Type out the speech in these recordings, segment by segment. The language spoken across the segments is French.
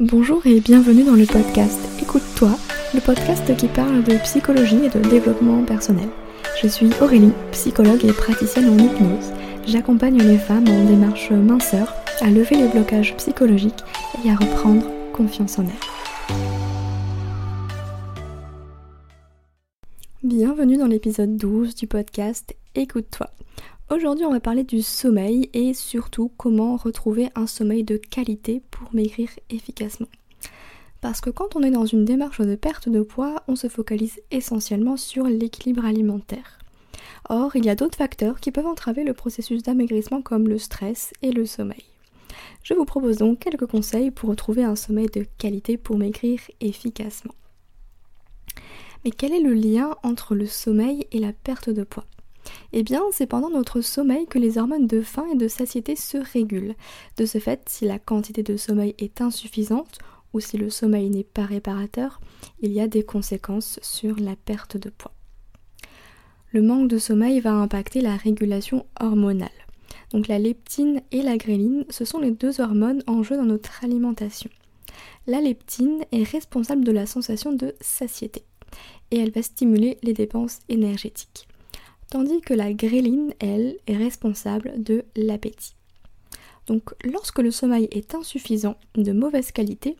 Bonjour et bienvenue dans le podcast Écoute-toi, le podcast qui parle de psychologie et de développement personnel. Je suis Aurélie, psychologue et praticienne en hypnose. J'accompagne les femmes en démarche minceur à lever les blocages psychologiques et à reprendre confiance en elles. Bienvenue dans l'épisode 12 du podcast Écoute-toi. Aujourd'hui, on va parler du sommeil et surtout comment retrouver un sommeil de qualité pour maigrir efficacement. Parce que quand on est dans une démarche de perte de poids, on se focalise essentiellement sur l'équilibre alimentaire. Or, il y a d'autres facteurs qui peuvent entraver le processus d'amaigrissement comme le stress et le sommeil. Je vous propose donc quelques conseils pour retrouver un sommeil de qualité pour maigrir efficacement. Mais quel est le lien entre le sommeil et la perte de poids? Eh bien, c'est pendant notre sommeil que les hormones de faim et de satiété se régulent. De ce fait, si la quantité de sommeil est insuffisante ou si le sommeil n'est pas réparateur, il y a des conséquences sur la perte de poids. Le manque de sommeil va impacter la régulation hormonale. Donc la leptine et la gréline, ce sont les deux hormones en jeu dans notre alimentation. La leptine est responsable de la sensation de satiété et elle va stimuler les dépenses énergétiques tandis que la gréline, elle, est responsable de l'appétit. Donc lorsque le sommeil est insuffisant, de mauvaise qualité,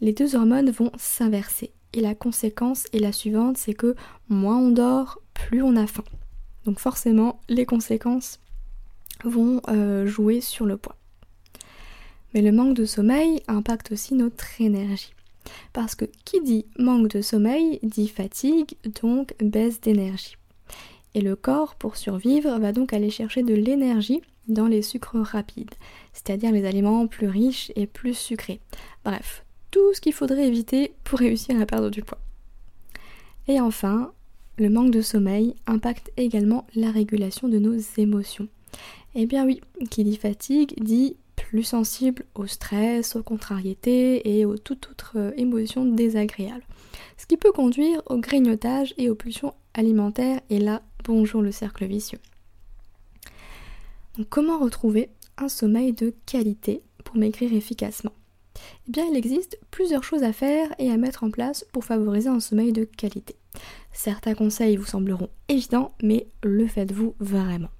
les deux hormones vont s'inverser. Et la conséquence est la suivante, c'est que moins on dort, plus on a faim. Donc forcément, les conséquences vont euh, jouer sur le poids. Mais le manque de sommeil impacte aussi notre énergie. Parce que qui dit manque de sommeil dit fatigue, donc baisse d'énergie. Et le corps, pour survivre, va donc aller chercher de l'énergie dans les sucres rapides, c'est-à-dire les aliments plus riches et plus sucrés. Bref, tout ce qu'il faudrait éviter pour réussir à perdre du poids. Et enfin, le manque de sommeil impacte également la régulation de nos émotions. Eh bien oui, qui dit fatigue dit plus sensible au stress, aux contrariétés et aux toutes autres euh, émotions désagréables. Ce qui peut conduire au grignotage et aux pulsions alimentaires et là, bonjour le cercle vicieux. Comment retrouver un sommeil de qualité pour maigrir efficacement? Eh bien, il existe plusieurs choses à faire et à mettre en place pour favoriser un sommeil de qualité. Certains conseils vous sembleront évidents, mais le faites-vous vraiment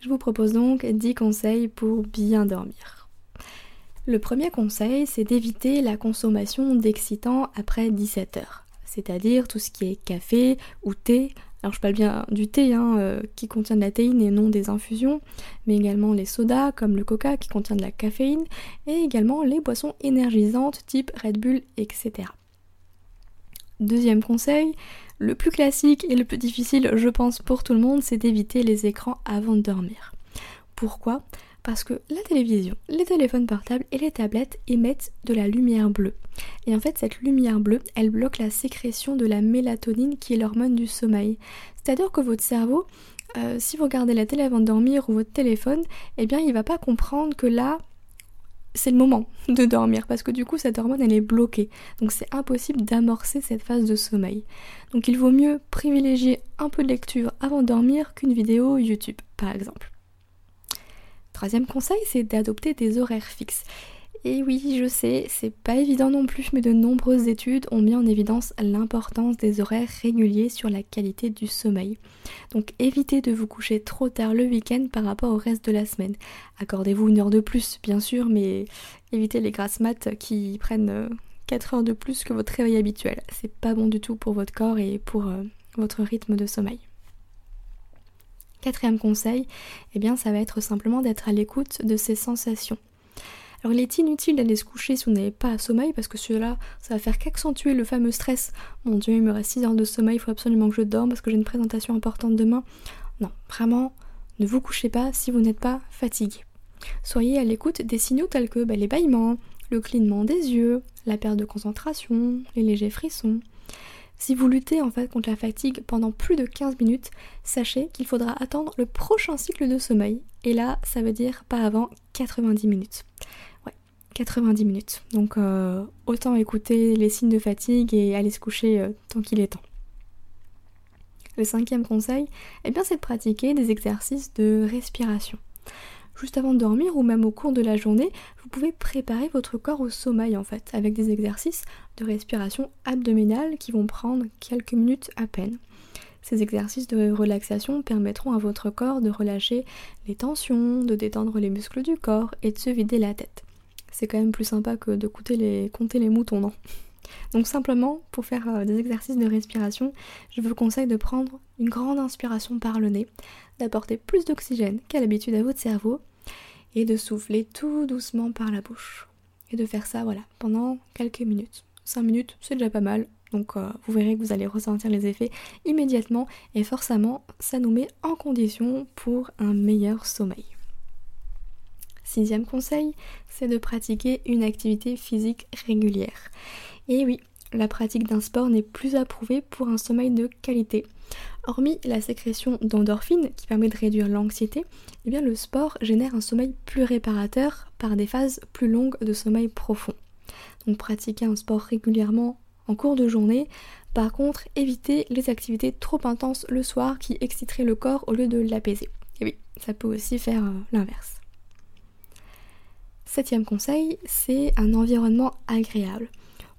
Je vous propose donc 10 conseils pour bien dormir. Le premier conseil, c'est d'éviter la consommation d'excitants après 17 heures, c'est-à-dire tout ce qui est café ou thé, alors je parle bien du thé hein, euh, qui contient de la théine et non des infusions, mais également les sodas comme le coca qui contient de la caféine, et également les boissons énergisantes type Red Bull, etc. Deuxième conseil, le plus classique et le plus difficile je pense pour tout le monde, c'est d'éviter les écrans avant de dormir. Pourquoi? Parce que la télévision, les téléphones portables et les tablettes émettent de la lumière bleue. Et en fait, cette lumière bleue, elle bloque la sécrétion de la mélatonine qui est l'hormone du sommeil. C'est-à-dire que votre cerveau, euh, si vous regardez la télé avant de dormir ou votre téléphone, eh bien, il va pas comprendre que là, c'est le moment de dormir parce que du coup cette hormone elle est bloquée donc c'est impossible d'amorcer cette phase de sommeil donc il vaut mieux privilégier un peu de lecture avant de dormir qu'une vidéo YouTube par exemple Troisième conseil, c'est d'adopter des horaires fixes. Et oui, je sais, c'est pas évident non plus, mais de nombreuses études ont mis en évidence l'importance des horaires réguliers sur la qualité du sommeil. Donc évitez de vous coucher trop tard le week-end par rapport au reste de la semaine. Accordez-vous une heure de plus, bien sûr, mais évitez les grasses maths qui prennent 4 euh, heures de plus que votre réveil habituel. C'est pas bon du tout pour votre corps et pour euh, votre rythme de sommeil. Quatrième conseil, eh bien ça va être simplement d'être à l'écoute de ses sensations. Alors il est inutile d'aller se coucher si vous n'avez pas à sommeil parce que cela, ça va faire qu'accentuer le fameux stress. Mon dieu, il me reste 6 heures de sommeil, il faut absolument que je dorme parce que j'ai une présentation importante demain. Non, vraiment, ne vous couchez pas si vous n'êtes pas fatigué. Soyez à l'écoute des signaux tels que bah, les bâillements, le clignement des yeux, la perte de concentration, les légers frissons. Si vous luttez en fait contre la fatigue pendant plus de 15 minutes, sachez qu'il faudra attendre le prochain cycle de sommeil. Et là, ça veut dire pas avant 90 minutes. Ouais, 90 minutes. Donc euh, autant écouter les signes de fatigue et aller se coucher euh, tant qu'il est temps. Le cinquième conseil, eh bien, c'est de pratiquer des exercices de respiration. Juste avant de dormir ou même au cours de la journée, vous pouvez préparer votre corps au sommeil en fait, avec des exercices de respiration abdominale qui vont prendre quelques minutes à peine. Ces exercices de relaxation permettront à votre corps de relâcher les tensions, de détendre les muscles du corps et de se vider la tête. C'est quand même plus sympa que de compter les, moutons, non? Donc simplement, pour faire euh, des exercices de respiration, je vous conseille de prendre une grande inspiration par le nez, d'apporter plus d'oxygène qu'à l'habitude à votre cerveau et de souffler tout doucement par la bouche. Et de faire ça, voilà, pendant quelques minutes. 5 minutes, c'est déjà pas mal. Donc euh, vous verrez que vous allez ressentir les effets immédiatement et forcément ça nous met en condition pour un meilleur sommeil. Sixième conseil, c'est de pratiquer une activité physique régulière. Et oui, la pratique d'un sport n'est plus approuvée pour un sommeil de qualité. Hormis la sécrétion d'endorphines qui permet de réduire l'anxiété, eh bien le sport génère un sommeil plus réparateur par des phases plus longues de sommeil profond. Donc pratiquer un sport régulièrement en cours de journée. Par contre, évitez les activités trop intenses le soir qui exciteraient le corps au lieu de l'apaiser. Et oui, ça peut aussi faire euh, l'inverse. Septième conseil, c'est un environnement agréable.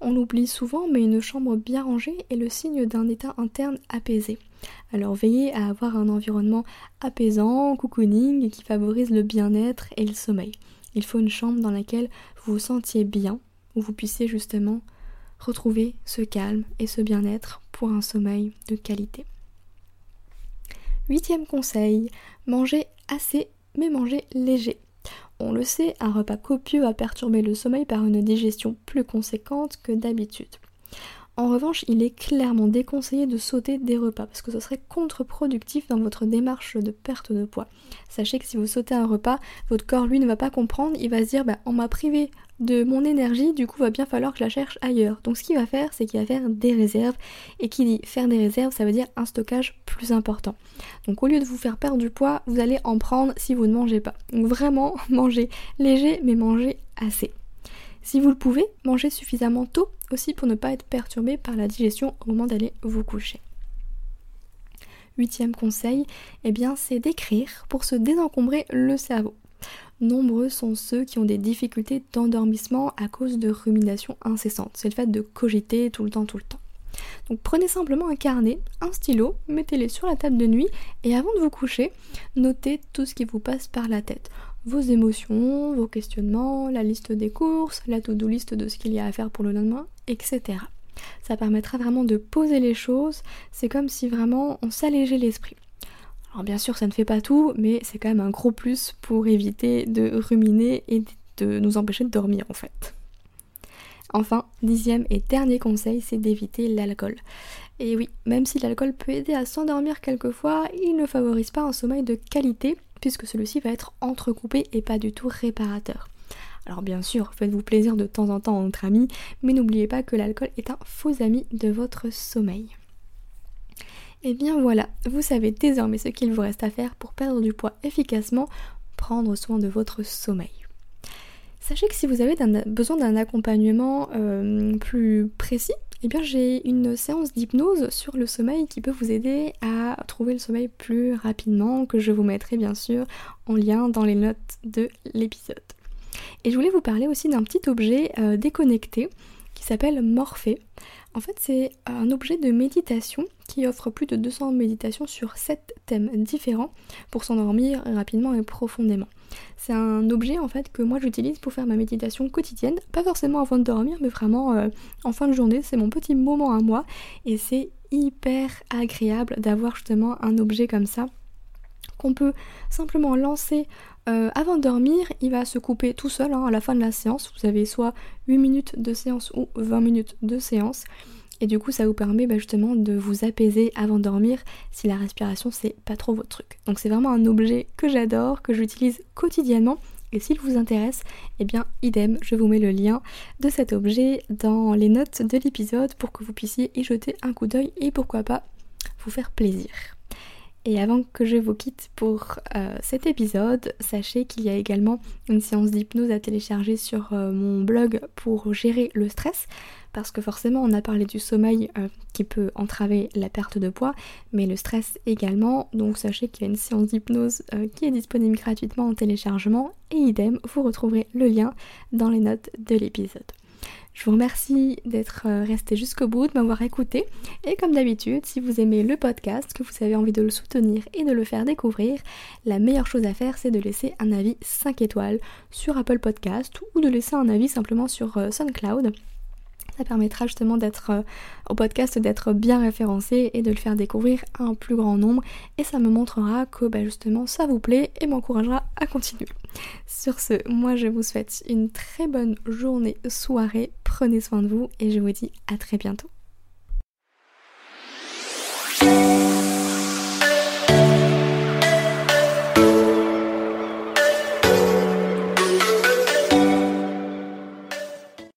On l'oublie souvent, mais une chambre bien rangée est le signe d'un état interne apaisé. Alors veillez à avoir un environnement apaisant, cocooning, qui favorise le bien-être et le sommeil. Il faut une chambre dans laquelle vous vous sentiez bien, où vous puissiez justement retrouver ce calme et ce bien-être pour un sommeil de qualité. Huitième conseil, manger assez mais manger léger. On le sait, un repas copieux va perturber le sommeil par une digestion plus conséquente que d'habitude. En revanche, il est clairement déconseillé de sauter des repas parce que ce serait contre-productif dans votre démarche de perte de poids. Sachez que si vous sautez un repas, votre corps lui ne va pas comprendre, il va se dire bah, on m'a privé de mon énergie, du coup va bien falloir que je la cherche ailleurs. Donc ce qu'il va faire, c'est qu'il va faire des réserves et qui dit faire des réserves, ça veut dire un stockage plus important. Donc au lieu de vous faire perdre du poids, vous allez en prendre si vous ne mangez pas. Donc vraiment manger léger mais manger assez. Si vous le pouvez, mangez suffisamment tôt aussi pour ne pas être perturbé par la digestion au moment d'aller vous coucher. Huitième conseil, eh bien c'est d'écrire pour se désencombrer le cerveau. Nombreux sont ceux qui ont des difficultés d'endormissement à cause de ruminations incessantes. C'est le fait de cogiter tout le temps, tout le temps. Donc prenez simplement un carnet, un stylo, mettez-les sur la table de nuit et avant de vous coucher, notez tout ce qui vous passe par la tête vos émotions, vos questionnements, la liste des courses, la to-do list de ce qu'il y a à faire pour le lendemain, etc. Ça permettra vraiment de poser les choses, c'est comme si vraiment on s'allégeait l'esprit. Alors bien sûr ça ne fait pas tout, mais c'est quand même un gros plus pour éviter de ruminer et de nous empêcher de dormir en fait. Enfin, dixième et dernier conseil, c'est d'éviter l'alcool. Et oui, même si l'alcool peut aider à s'endormir quelquefois, il ne favorise pas un sommeil de qualité puisque celui-ci va être entrecoupé et pas du tout réparateur. Alors bien sûr, faites-vous plaisir de temps en temps entre amis, mais n'oubliez pas que l'alcool est un faux ami de votre sommeil. Et eh bien voilà, vous savez désormais ce qu'il vous reste à faire pour perdre du poids efficacement, prendre soin de votre sommeil. Sachez que si vous avez besoin d'un accompagnement euh, plus précis, eh bien j'ai une séance d'hypnose sur le sommeil qui peut vous aider à trouver le sommeil plus rapidement, que je vous mettrai bien sûr en lien dans les notes de l'épisode. Et je voulais vous parler aussi d'un petit objet euh, déconnecté qui s'appelle Morphée. En fait, c'est un objet de méditation qui offre plus de 200 méditations sur 7 thèmes différents pour s'endormir rapidement et profondément. C'est un objet en fait que moi j'utilise pour faire ma méditation quotidienne, pas forcément avant de dormir, mais vraiment euh, en fin de journée. C'est mon petit moment à moi et c'est hyper agréable d'avoir justement un objet comme ça qu'on peut simplement lancer euh, avant de dormir, il va se couper tout seul hein, à la fin de la séance. Vous avez soit 8 minutes de séance ou 20 minutes de séance. Et du coup, ça vous permet bah, justement de vous apaiser avant de dormir si la respiration c'est pas trop votre truc. Donc c'est vraiment un objet que j'adore, que j'utilise quotidiennement. Et s'il vous intéresse, eh bien idem, je vous mets le lien de cet objet dans les notes de l'épisode pour que vous puissiez y jeter un coup d'œil et pourquoi pas vous faire plaisir. Et avant que je vous quitte pour euh, cet épisode, sachez qu'il y a également une séance d'hypnose à télécharger sur euh, mon blog pour gérer le stress. Parce que forcément, on a parlé du sommeil euh, qui peut entraver la perte de poids, mais le stress également. Donc sachez qu'il y a une séance d'hypnose qui est disponible gratuitement en téléchargement. Et idem, vous retrouverez le lien dans les notes de l'épisode. Je vous remercie d'être euh, resté jusqu'au bout, de m'avoir écouté. Et comme d'habitude, si vous aimez le podcast, que vous avez envie de le soutenir et de le faire découvrir, la meilleure chose à faire, c'est de laisser un avis 5 étoiles sur Apple Podcast ou de laisser un avis simplement sur euh, SoundCloud. Ça permettra justement d'être euh, au podcast d'être bien référencé et de le faire découvrir à un plus grand nombre et ça me montrera que bah, justement ça vous plaît et m'encouragera à continuer. Sur ce, moi je vous souhaite une très bonne journée, soirée, prenez soin de vous et je vous dis à très bientôt.